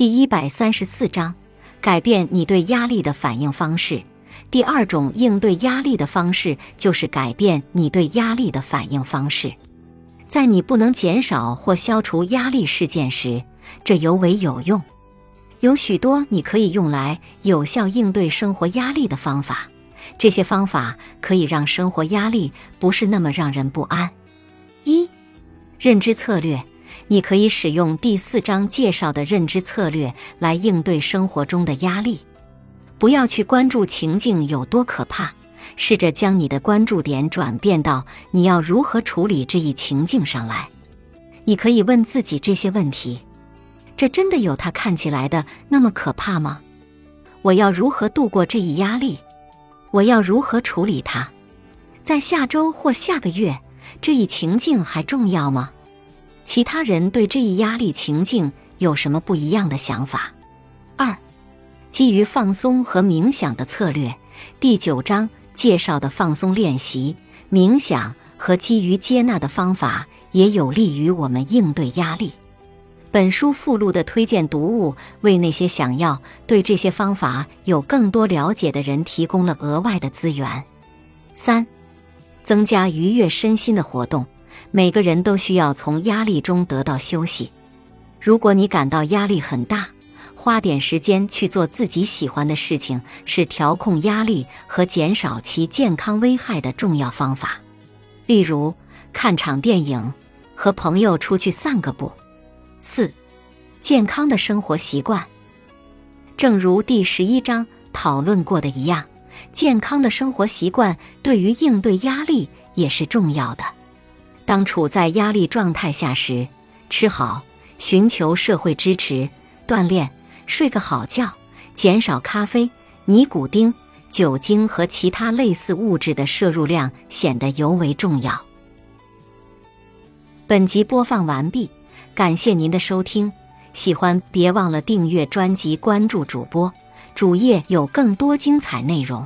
第一百三十四章，改变你对压力的反应方式。第二种应对压力的方式就是改变你对压力的反应方式。在你不能减少或消除压力事件时，这尤为有用。有许多你可以用来有效应对生活压力的方法，这些方法可以让生活压力不是那么让人不安。一、认知策略。你可以使用第四章介绍的认知策略来应对生活中的压力。不要去关注情境有多可怕，试着将你的关注点转变到你要如何处理这一情境上来。你可以问自己这些问题：这真的有它看起来的那么可怕吗？我要如何度过这一压力？我要如何处理它？在下周或下个月，这一情境还重要吗？其他人对这一压力情境有什么不一样的想法？二，基于放松和冥想的策略，第九章介绍的放松练习、冥想和基于接纳的方法，也有利于我们应对压力。本书附录的推荐读物为那些想要对这些方法有更多了解的人提供了额外的资源。三，增加愉悦身心的活动。每个人都需要从压力中得到休息。如果你感到压力很大，花点时间去做自己喜欢的事情是调控压力和减少其健康危害的重要方法。例如，看场电影，和朋友出去散个步。四、健康的生活习惯。正如第十一章讨论过的一样，健康的生活习惯对于应对压力也是重要的。当处在压力状态下时，吃好，寻求社会支持，锻炼，睡个好觉，减少咖啡、尼古丁、酒精和其他类似物质的摄入量显得尤为重要。本集播放完毕，感谢您的收听，喜欢别忘了订阅专辑、关注主播，主页有更多精彩内容。